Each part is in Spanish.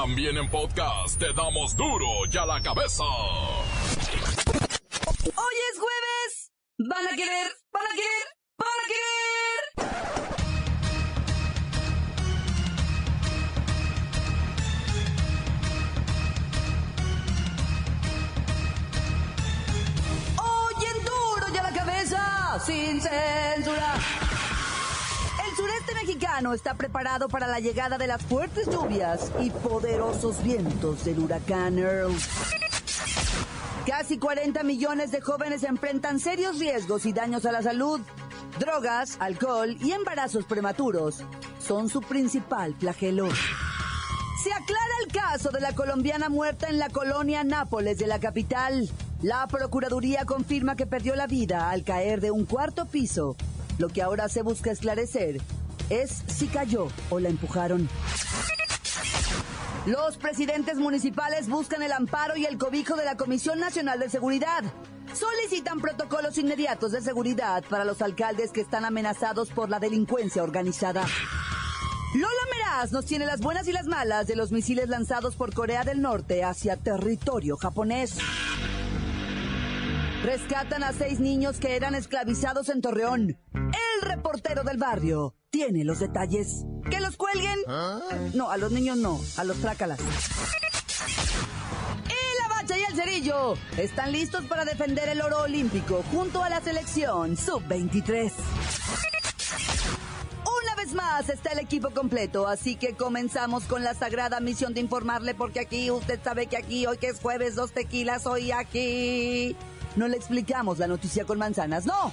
También en podcast te damos duro y a la cabeza. Hoy es jueves. Van a querer, van a querer, van a querer. Hoy en duro y a la cabeza, sin censura. Mexicano está preparado para la llegada de las fuertes lluvias y poderosos vientos del huracán Earl. Casi 40 millones de jóvenes enfrentan serios riesgos y daños a la salud. Drogas, alcohol y embarazos prematuros son su principal flagelo. Se aclara el caso de la colombiana muerta en la colonia Nápoles de la capital. La Procuraduría confirma que perdió la vida al caer de un cuarto piso. Lo que ahora se busca esclarecer es si cayó o la empujaron. Los presidentes municipales buscan el amparo y el cobijo de la Comisión Nacional de Seguridad. Solicitan protocolos inmediatos de seguridad para los alcaldes que están amenazados por la delincuencia organizada. Lola Meraz nos tiene las buenas y las malas de los misiles lanzados por Corea del Norte hacia territorio japonés. Rescatan a seis niños que eran esclavizados en Torreón. Reportero del barrio tiene los detalles. ¡Que los cuelguen! No, a los niños no, a los trácalas. Y la bacha y el cerillo están listos para defender el oro olímpico junto a la selección sub-23. Una vez más está el equipo completo, así que comenzamos con la sagrada misión de informarle porque aquí usted sabe que aquí hoy que es jueves dos tequilas hoy aquí no le explicamos la noticia con manzanas, no.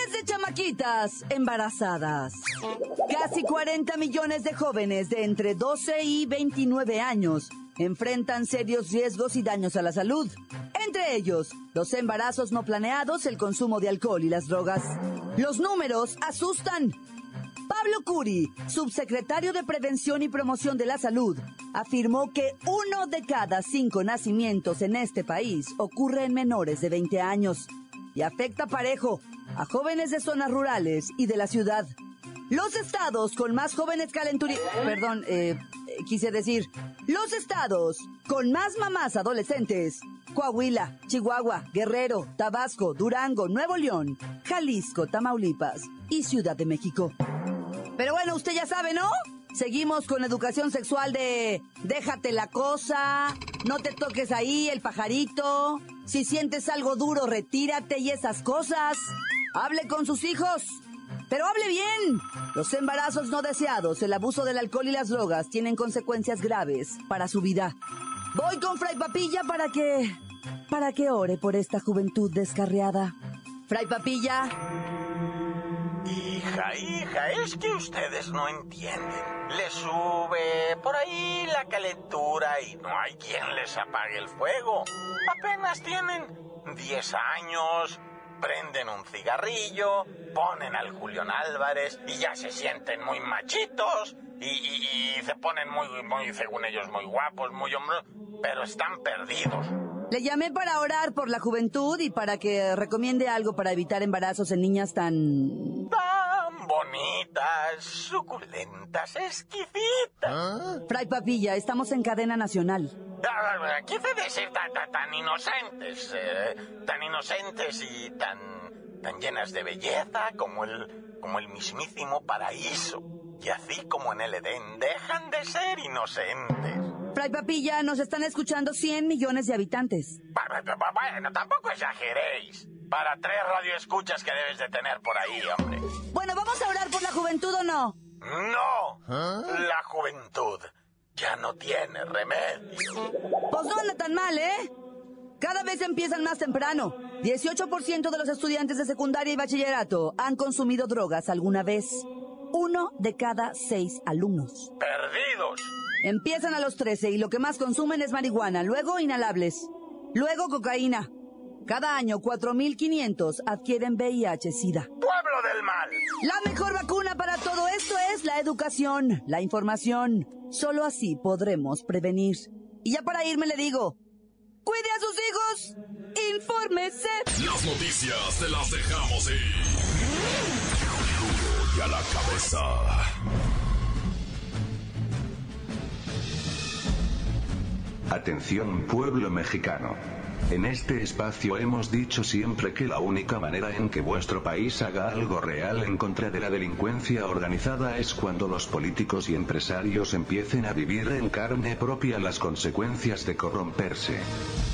Embarazadas. Casi 40 millones de jóvenes de entre 12 y 29 años enfrentan serios riesgos y daños a la salud. Entre ellos, los embarazos no planeados, el consumo de alcohol y las drogas. Los números asustan. Pablo Curi, subsecretario de Prevención y Promoción de la Salud, afirmó que uno de cada cinco nacimientos en este país ocurre en menores de 20 años y afecta parejo a jóvenes de zonas rurales y de la ciudad. Los estados con más jóvenes calenturi... Perdón, eh, quise decir, los estados con más mamás adolescentes. Coahuila, Chihuahua, Guerrero, Tabasco, Durango, Nuevo León, Jalisco, Tamaulipas y Ciudad de México. Pero bueno, usted ya sabe, ¿no? Seguimos con educación sexual de déjate la cosa, no te toques ahí el pajarito, si sientes algo duro retírate y esas cosas. Hable con sus hijos, pero hable bien. Los embarazos no deseados, el abuso del alcohol y las drogas tienen consecuencias graves para su vida. Voy con Fray Papilla para que... para que ore por esta juventud descarriada. Fray Papilla, Hija, hija, es que ustedes no entienden. Les sube por ahí la calentura y no hay quien les apague el fuego. Apenas tienen 10 años, prenden un cigarrillo, ponen al Julián Álvarez y ya se sienten muy machitos y, se ponen muy, muy, según ellos, muy guapos, muy hombros, pero están perdidos. le llamé para orar por la juventud y para que recomiende algo para evitar embarazos en niñas. Tan bonitas, suculentas, exquisitas. Fray Papilla, estamos en cadena nacional. Ah, Quise decir tan, tan, tan inocentes, eh, tan inocentes y tan, tan llenas de belleza como el, como el mismísimo paraíso. Y así como en el Edén dejan de ser inocentes. Fray Papilla, nos están escuchando 100 millones de habitantes. Bueno, tampoco exageréis. Para tres radioescuchas que debes de tener por ahí, hombre. Bueno, juventud o no? No, la juventud ya no tiene remedio. Pues no anda tan mal, ¿eh? Cada vez empiezan más temprano. 18% de los estudiantes de secundaria y bachillerato han consumido drogas alguna vez. Uno de cada seis alumnos. Perdidos. Empiezan a los 13 y lo que más consumen es marihuana, luego inhalables. Luego cocaína. Cada año 4.500 adquieren VIH-Sida. Pueblo del mal. La mejor vacuna para todo esto es la educación, la información. Solo así podremos prevenir. Y ya para irme le digo, cuide a sus hijos, infórmese. Las noticias te las dejamos ir. Y a la cabeza. Atención pueblo mexicano. En este espacio hemos dicho siempre que la única manera en que vuestro país haga algo real en contra de la delincuencia organizada es cuando los políticos y empresarios empiecen a vivir en carne propia las consecuencias de corromperse.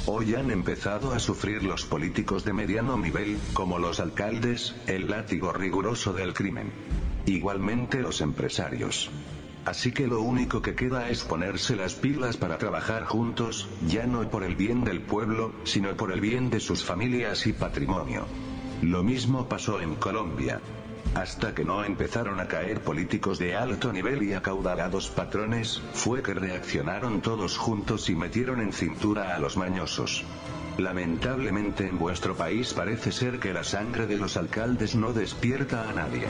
Hoy han empezado a sufrir los políticos de mediano nivel, como los alcaldes, el látigo riguroso del crimen. Igualmente los empresarios. Así que lo único que queda es ponerse las pilas para trabajar juntos, ya no por el bien del pueblo, sino por el bien de sus familias y patrimonio. Lo mismo pasó en Colombia. Hasta que no empezaron a caer políticos de alto nivel y acaudalados patrones, fue que reaccionaron todos juntos y metieron en cintura a los mañosos. Lamentablemente en vuestro país parece ser que la sangre de los alcaldes no despierta a nadie.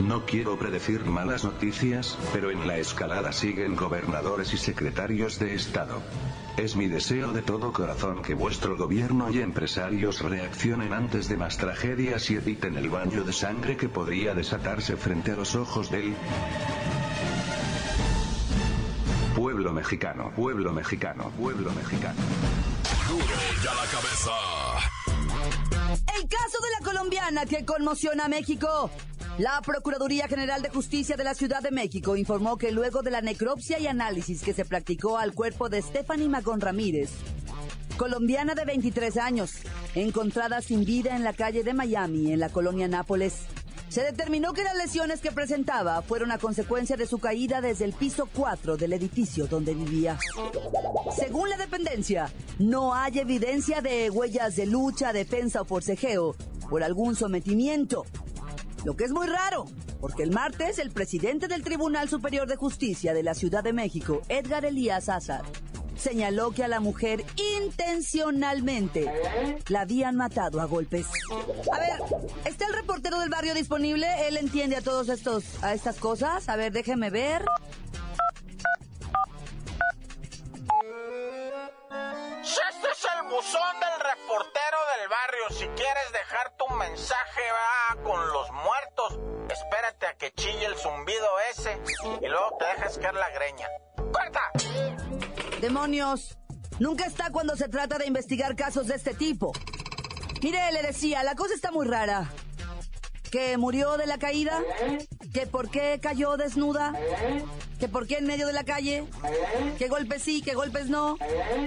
No quiero predecir malas noticias, pero en la escalada siguen gobernadores y secretarios de Estado. Es mi deseo de todo corazón que vuestro gobierno y empresarios reaccionen antes de más tragedias y eviten el baño de sangre que podría desatarse frente a los ojos del pueblo mexicano, pueblo mexicano, pueblo mexicano. Duro y a la cabeza. El caso de la colombiana que conmociona a México. La Procuraduría General de Justicia de la Ciudad de México informó que luego de la necropsia y análisis que se practicó al cuerpo de Stephanie Magón Ramírez, colombiana de 23 años, encontrada sin vida en la calle de Miami, en la colonia Nápoles, se determinó que las lesiones que presentaba fueron a consecuencia de su caída desde el piso 4 del edificio donde vivía. Según la dependencia, no hay evidencia de huellas de lucha, defensa o forcejeo por algún sometimiento. Lo que es muy raro, porque el martes el presidente del Tribunal Superior de Justicia de la Ciudad de México, Edgar Elías Azar, señaló que a la mujer intencionalmente la habían matado a golpes. A ver, ¿está el reportero del barrio disponible? ¿Él entiende a todos estos, a estas cosas? A ver, déjeme ver. Caer la greña. ¡Corta! Demonios, nunca está cuando se trata de investigar casos de este tipo. Mire, le decía, la cosa está muy rara. ¿Que murió de la caída? ¿Que por qué cayó desnuda? ¿Que por qué en medio de la calle? ¿Qué golpes sí, qué golpes no?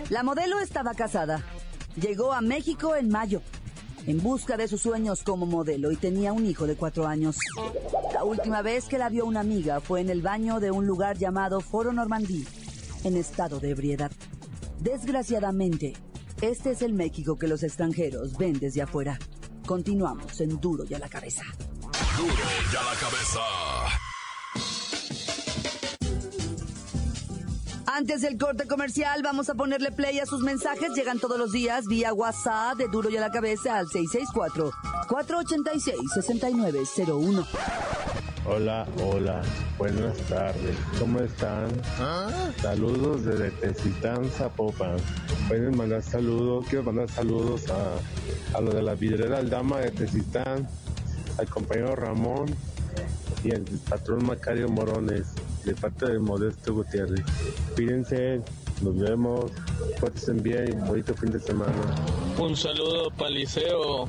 La modelo estaba casada. Llegó a México en mayo, en busca de sus sueños como modelo y tenía un hijo de cuatro años. La última vez que la vio una amiga fue en el baño de un lugar llamado Foro Normandí, en estado de ebriedad. Desgraciadamente, este es el México que los extranjeros ven desde afuera. Continuamos en Duro y a la cabeza. Duro y a la cabeza. Antes del corte comercial, vamos a ponerle play a sus mensajes. Llegan todos los días vía WhatsApp de Duro y a la cabeza al 664-486-6901. Hola, hola, buenas tardes, ¿cómo están? Saludos desde Tecitán, Zapopan. Pueden mandar saludos, quiero mandar saludos a, a lo de la vidrera Aldama de Tecitán, al compañero Ramón y al patrón Macario Morones, de parte de Modesto Gutiérrez. Cuídense, nos vemos, pórtense bien y bonito fin de semana. Un saludo para Liceo,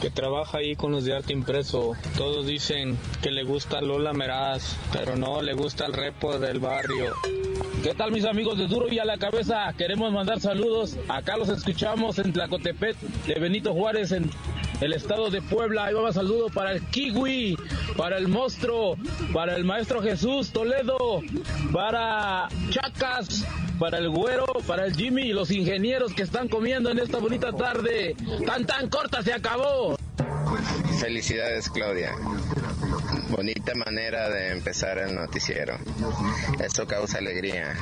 que trabaja ahí con los de arte impreso. Todos dicen que le gusta Lola Meraz, pero no, le gusta el repo del barrio. ¿Qué tal mis amigos de Duro y a la Cabeza? Queremos mandar saludos. Acá los escuchamos en Tlacotepet de Benito Juárez en el estado de Puebla. Ahí va un saludo para el Kiwi, para el Monstruo, para el Maestro Jesús Toledo, para Chacas, para el Güero, para el Jimmy y los ingenieros que están comiendo en esta bonita tarde. Tan tan corta se acabó. Felicidades, Claudia. Bonita manera de empezar el noticiero. Eso causa alegría,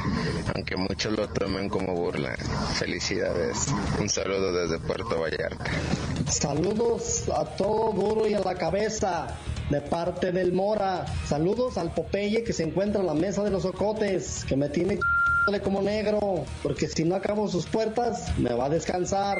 aunque muchos lo tomen como burla. Felicidades. Un saludo desde Puerto Vallarta. Saludos a todo duro y a la cabeza de parte del Mora. Saludos al Popeye que se encuentra en la mesa de los ocotes, que me tiene como negro, porque si no acabo sus puertas, me va a descansar.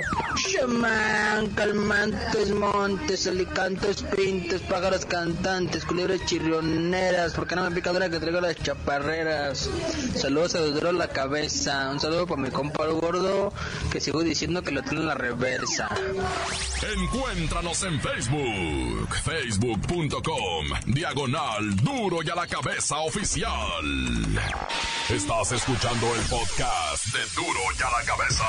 Chamán, calmantes, montes, alicantes, pintes, pájaros cantantes, culebras chirrioneras, porque no me pica dura que traigo las chaparreras. Saludos a duro la cabeza, un saludo para mi compa gordo, que sigo diciendo que lo tiene en la reversa. Encuéntranos en Facebook, facebook.com, diagonal duro y a la cabeza oficial. Estás escuchando el podcast de Duro y a la Cabeza.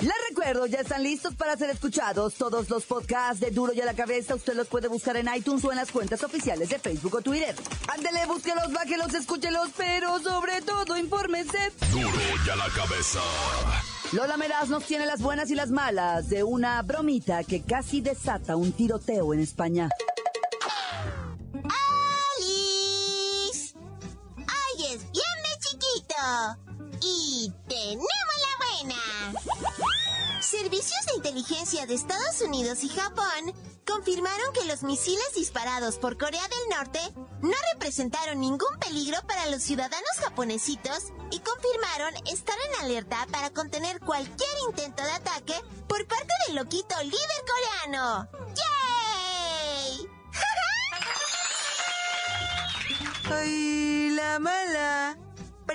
Les recuerdo, ya están listos para ser escuchados todos los podcasts de Duro y a la Cabeza. Usted los puede buscar en iTunes o en las cuentas oficiales de Facebook o Twitter. Ándele, búsquelos, bájelos, escúchelos, pero sobre todo infórmese. Duro y a la Cabeza. Lola Meraz nos tiene las buenas y las malas de una bromita que casi desata un tiroteo en España. Servicios de inteligencia de Estados Unidos y Japón confirmaron que los misiles disparados por Corea del Norte no representaron ningún peligro para los ciudadanos japonesitos y confirmaron estar en alerta para contener cualquier intento de ataque por parte del loquito líder coreano. ¡Yay! ¡Ay, la mala!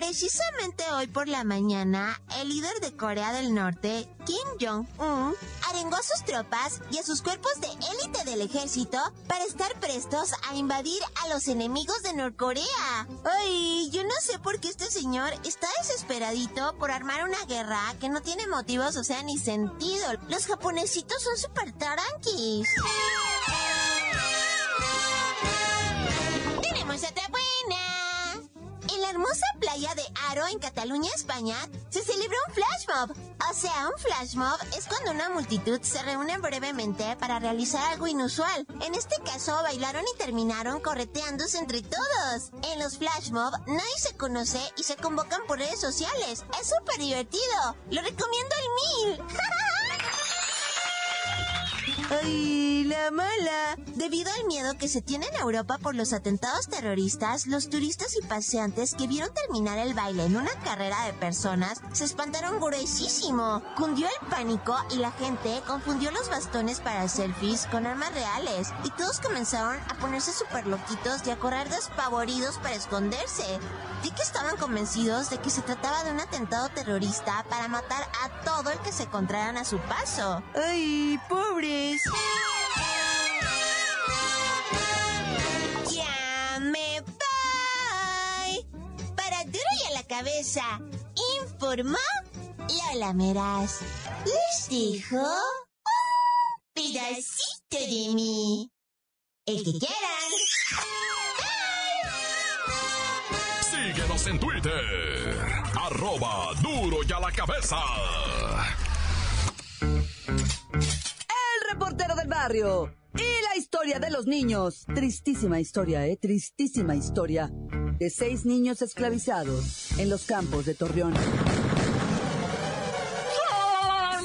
Precisamente hoy por la mañana, el líder de Corea del Norte, Kim Jong-un, arengó a sus tropas y a sus cuerpos de élite del ejército para estar prestos a invadir a los enemigos de Norcorea. Ay, yo no sé por qué este señor está desesperadito por armar una guerra que no tiene motivos, o sea, ni sentido. Los japonesitos son súper taranquis. La hermosa playa de Aro, en Cataluña, España, se celebró un flash mob. O sea, un flash mob es cuando una multitud se reúne brevemente para realizar algo inusual. En este caso, bailaron y terminaron correteándose entre todos. En los flash mob, nadie se conoce y se convocan por redes sociales. Es súper divertido. Lo recomiendo al mil. ¡Ay, la mala! Debido al miedo que se tiene en Europa por los atentados terroristas, los turistas y paseantes que vieron terminar el baile en una carrera de personas se espantaron gruesísimo. Cundió el pánico y la gente confundió los bastones para selfies con armas reales y todos comenzaron a ponerse súper loquitos y a correr despavoridos para esconderse. Vi que estaban convencidos de que se trataba de un atentado terrorista para matar a todo el que se encontraran a su paso. ¡Ay, pobres! A la cabeza, informó Lola Meraz. Les dijo un pedacito de mí. El que quieran. Síguenos en Twitter. Arroba duro y a la cabeza. reportero del barrio. Y la historia de los niños. Tristísima historia, ¿eh? Tristísima historia. De seis niños esclavizados en los campos de Torreón.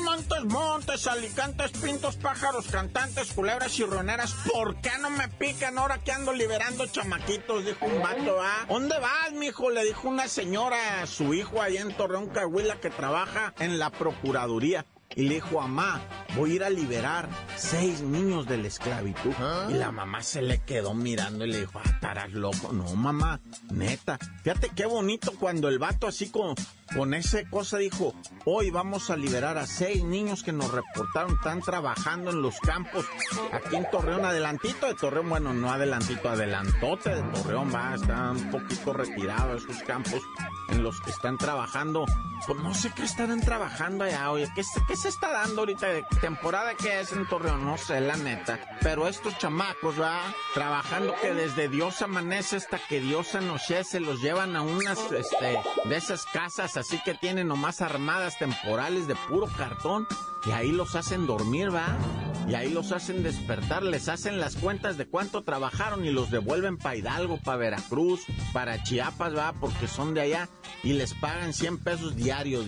Montes, montes, alicantes, pintos, pájaros, cantantes, culebras y roneras. ¿Por qué no me pican ahora que ando liberando chamaquitos? Dijo un vato, ¿ah? ¿Dónde vas, mijo? Le dijo una señora a su hijo ahí en Torreón, Cahuila, que trabaja en la Procuraduría y le dijo, mamá, voy a ir a liberar seis niños de la esclavitud. ¿Ah? Y la mamá se le quedó mirando y le dijo, ah, estarás loco. No, mamá, neta. Fíjate qué bonito cuando el vato así con, con esa cosa dijo, hoy vamos a liberar a seis niños que nos reportaron, están trabajando en los campos aquí en Torreón, adelantito de Torreón, bueno, no adelantito, adelantote de Torreón, va, está un poquito retirado esos campos en los que están trabajando. Pues no sé qué estarán trabajando allá, oye, ¿qué, qué se está dando ahorita? ¿Temporada que es en Torreón? No sé, la neta. Pero estos chamacos, va trabajando que desde Dios amanece hasta que Dios anochece, los llevan a unas este, de esas casas así que tienen nomás armadas temporales de puro cartón y ahí los hacen dormir, va. Y ahí los hacen despertar, les hacen las cuentas de cuánto trabajaron y los devuelven para Hidalgo, para Veracruz, para Chiapas, va, porque son de allá y les pagan 100 pesos diarios.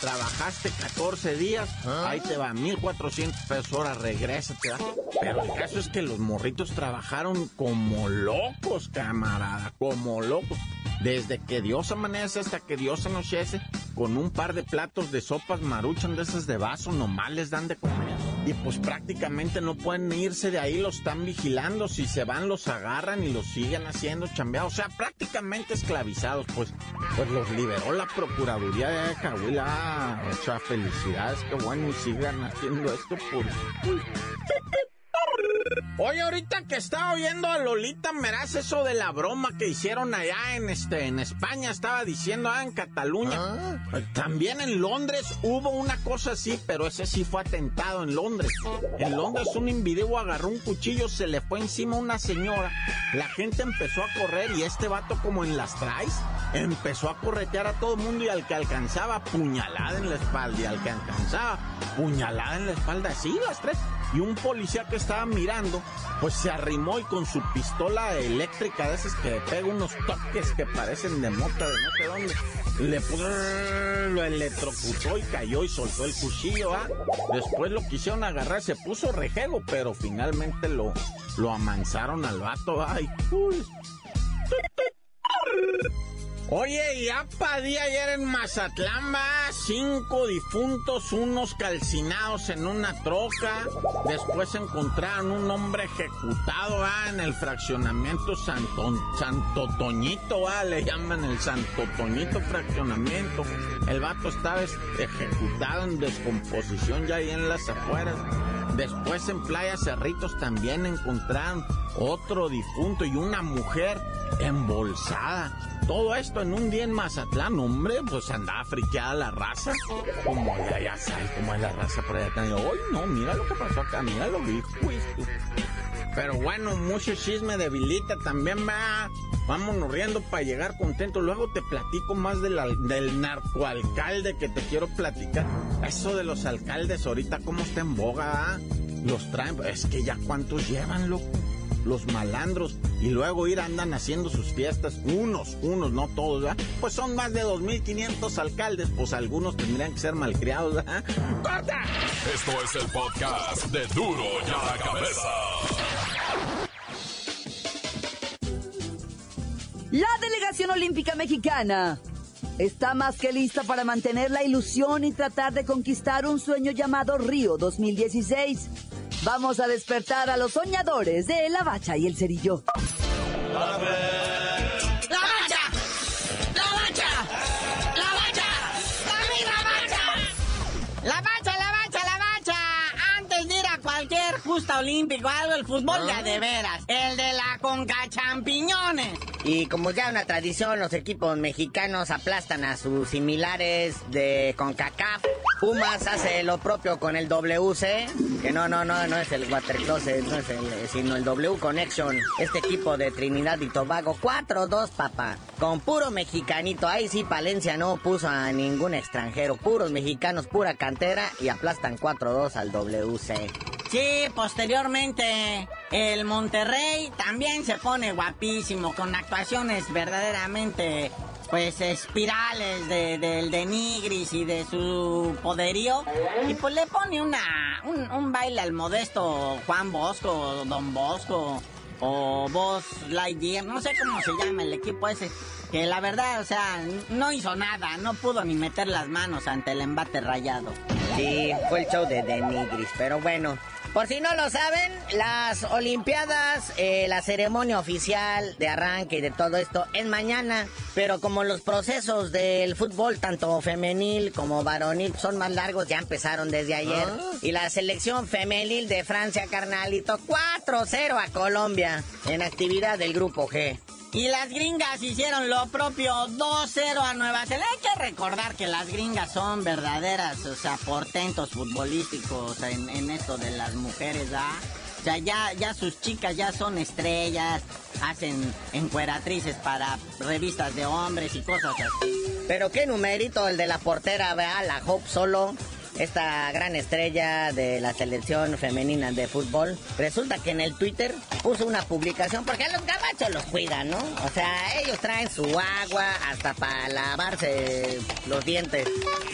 Trabajaste 14 días, ahí te va, 1400 pesos hora, regrésate, va. Pero el caso es que los morritos trabajaron como locos, camarada, como locos. Desde que Dios amanece hasta que Dios anochece, con un par de platos de sopas maruchan de esas de vaso, nomás les dan de comer. Y pues prácticamente no pueden irse de ahí, los están vigilando. Si se van, los agarran y los siguen haciendo chambeados. O sea, prácticamente esclavizados. Pues, pues los liberó la Procuraduría de Cahuila. O sea, felicidades, qué bueno, y sigan haciendo esto por... Oye, ahorita que estaba oyendo a Lolita Meraz eso de la broma que hicieron allá en este en España, estaba diciendo ah, en Cataluña. También en Londres hubo una cosa así, pero ese sí fue atentado en Londres. En Londres un individuo agarró un cuchillo, se le fue encima a una señora. La gente empezó a correr y este vato como en las traes empezó a corretear a todo el mundo y al que alcanzaba puñalada en la espalda y al que alcanzaba puñalada en la espalda, sí, las tres y un policía que estaba mirando, pues se arrimó y con su pistola eléctrica de esas que pega unos toques que parecen de mota de no sé dónde, le puso, lo electrocutó y cayó y soltó el cuchillo, ¿ah? Después lo quisieron agarrar, se puso rejego, pero finalmente lo, lo amansaron al vato, ay, uy. Oye, ya padí ayer en Mazatlán, va, cinco difuntos, unos calcinados en una troca. Después encontraron un hombre ejecutado, va, en el fraccionamiento Santo, Santo Toñito, le llaman el Santo Toñito fraccionamiento. El vato estaba ejecutado en descomposición ya ahí en las afueras. Después en Playa Cerritos también encontraron otro difunto y una mujer embolsada. Todo esto en un día en Mazatlán, hombre, pues andaba friqueada la raza. Como ya, ya sabes cómo es la raza por allá. Hoy no, mira lo que pasó acá, mira lo que Pero bueno, mucho chisme debilita también va. Vámonos riendo para llegar contentos. Luego te platico más del narcoalcalde que te quiero platicar. Eso de los alcaldes ahorita, cómo está en boga, Los traen, es que ya cuántos llevan, loco los malandros, y luego ir andan haciendo sus fiestas, unos, unos, no todos. Pues son más de 2.500 alcaldes, pues algunos tendrían que ser malcriados, ¿verdad? ¡Corta! Esto es el podcast de Duro ya la cabeza. La delegación olímpica mexicana está más que lista para mantener la ilusión y tratar de conquistar un sueño llamado Río 2016 Vamos a despertar a los soñadores de La Bacha y el Cerillo. ¡La justa olímpico algo, el fútbol ya de veras. El de la Conca Champiñones. Y como ya una tradición, los equipos mexicanos aplastan a sus similares de CONCACAF. Pumas hace lo propio con el WC, que no, no, no, no es el Watercloset, no es el, sino el W Connection. Este equipo de Trinidad y Tobago, 4-2, papá. Con puro mexicanito. Ahí sí, Palencia no puso a ningún extranjero. Puros mexicanos, pura cantera y aplastan 4-2 al WC. Sí, posteriormente el Monterrey también se pone guapísimo con actuaciones verdaderamente pues espirales de, del de Nigris y de su poderío y pues le pone una un, un baile al modesto Juan Bosco, Don Bosco o Boss Lightyear, no sé cómo se llama el equipo ese, que la verdad, o sea, no hizo nada, no pudo ni meter las manos ante el embate rayado. Sí, fue el show de Denigris, pero bueno, por si no lo saben, las Olimpiadas, eh, la ceremonia oficial de arranque y de todo esto es mañana, pero como los procesos del fútbol, tanto femenil como varonil, son más largos, ya empezaron desde ayer. Ah. Y la selección femenil de Francia, carnalito, 4-0 a Colombia en actividad del grupo G. Y las gringas hicieron lo propio, 2-0 a Nueva Zelanda. recordar que las gringas son verdaderas, o sea, portentos futbolísticos en, en esto de las mujeres, ¿ah? O sea, ya, ya sus chicas ya son estrellas, hacen encueratrices para revistas de hombres y cosas así. Pero qué numerito el de la portera, vea, la Hope Solo esta gran estrella de la selección femenina de fútbol, resulta que en el Twitter puso una publicación, porque a los gabachos los cuidan, ¿no? O sea, ellos traen su agua hasta para lavarse los dientes.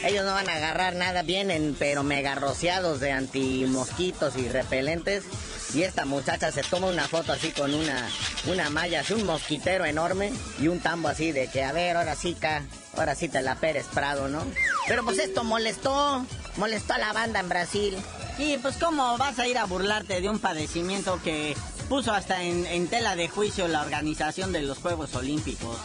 Ellos no van a agarrar nada, vienen pero mega rociados de antimosquitos y repelentes. Y esta muchacha se toma una foto así con una, una malla, así un mosquitero enorme y un tambo así de que, a ver, ahora sí, ca, ahora sí te la Pérez Prado, ¿no? Pero pues esto molestó, molestó a la banda en Brasil. Y pues cómo vas a ir a burlarte de un padecimiento que puso hasta en, en tela de juicio la organización de los Juegos Olímpicos.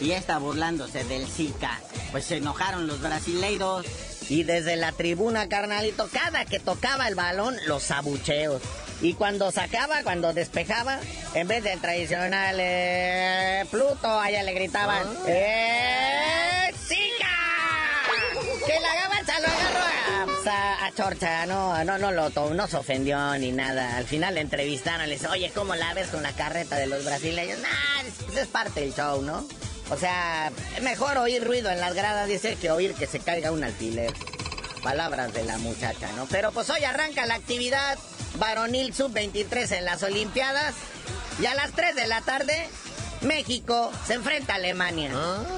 Y está burlándose del Zika. Pues se enojaron los brasileiros. Y desde la tribuna, carnalito, cada que tocaba el balón, los abucheos. Y cuando sacaba, cuando despejaba, en vez del tradicional eh, Pluto, allá le gritaban ¡Eh, Zika! Que la gabacha lo agarró a, Chorcha, no, no, no lo se ofendió ni nada. Al final le entrevistaron, le dice, oye, ¿cómo la ves con la carreta de los brasileños? Nah, es, parte del show, ¿no? O sea, mejor oír ruido en las gradas, dice, que oír que se caiga un alfiler. Palabras de la muchacha, ¿no? Pero pues hoy arranca la actividad varonil sub-23 en las Olimpiadas. Y a las 3 de la tarde, México se enfrenta a Alemania.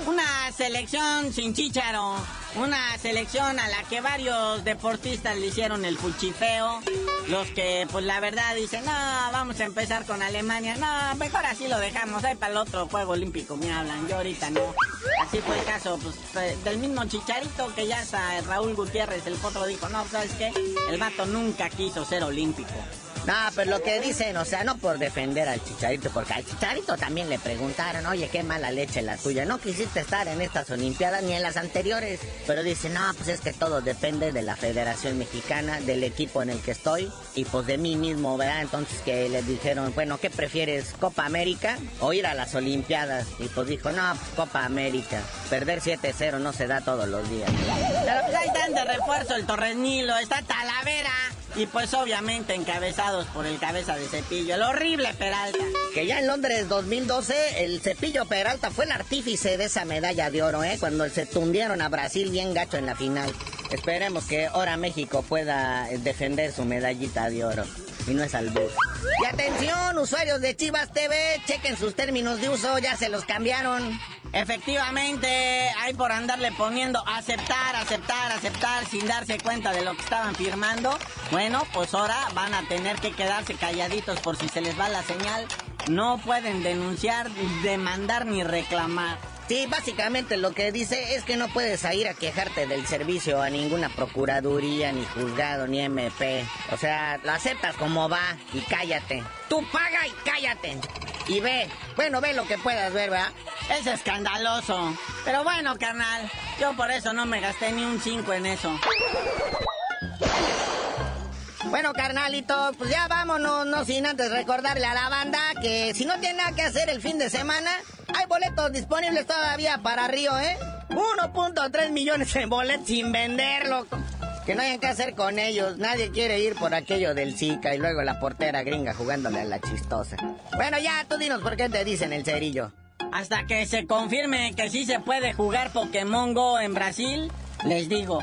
Una selección sin chícharo. Una selección a la que varios deportistas le hicieron el fuchifeo. Los que, pues la verdad, dicen, no, vamos a empezar con Alemania. No, mejor así lo dejamos. Ahí para el otro Juego Olímpico me hablan. Yo ahorita no. Así fue el caso, pues, del mismo Chicharito que ya hasta Raúl Gutiérrez, el potro, dijo, no, ¿sabes qué? El vato nunca quiso ser olímpico. No, pero lo que dicen, o sea, no por defender al Chicharito, porque al Chicharito también le preguntaron, oye, qué mala leche la tuya, no quisiste estar en estas Olimpiadas ni en las anteriores, pero dice, no, pues es que todo depende de la Federación Mexicana, del equipo en el que estoy, y pues de mí mismo, ¿verdad? Entonces que le dijeron, bueno, ¿qué prefieres, Copa América o ir a las Olimpiadas? Y pues dijo, no, pues Copa América, perder 7-0 no se da todos los días. Pero pues ahí están de refuerzo el Torrenilo, está Talavera. Y pues obviamente encabezados por el cabeza de cepillo, el horrible Peralta. Que ya en Londres 2012 el cepillo Peralta fue el artífice de esa medalla de oro, ¿eh? Cuando se tundieron a Brasil bien gacho en la final. Esperemos que ahora México pueda defender su medallita de oro. Y no es albur. Y atención, usuarios de Chivas TV, chequen sus términos de uso, ya se los cambiaron. Efectivamente, hay por andarle poniendo aceptar, aceptar, aceptar sin darse cuenta de lo que estaban firmando. Bueno, pues ahora van a tener que quedarse calladitos por si se les va la señal. No pueden denunciar, demandar ni reclamar. Sí, básicamente lo que dice es que no puedes ir a quejarte del servicio a ninguna procuraduría, ni juzgado, ni MP. O sea, lo aceptas como va y cállate. Tú paga y cállate. Y ve, bueno, ve lo que puedas ver, ¿verdad? Es escandaloso. Pero bueno, carnal, yo por eso no me gasté ni un 5 en eso. Bueno, carnalito, pues ya vámonos, no sin antes recordarle a la banda que si no tiene nada que hacer el fin de semana, hay boletos disponibles todavía para Río, ¿eh? 1.3 millones de boletos sin venderlo. Que no hayan que hacer con ellos. Nadie quiere ir por aquello del Zika y luego la portera gringa jugándole a la chistosa. Bueno, ya, tú dinos por qué te dicen el cerillo. Hasta que se confirme que sí se puede jugar Pokémon Go en Brasil, les digo.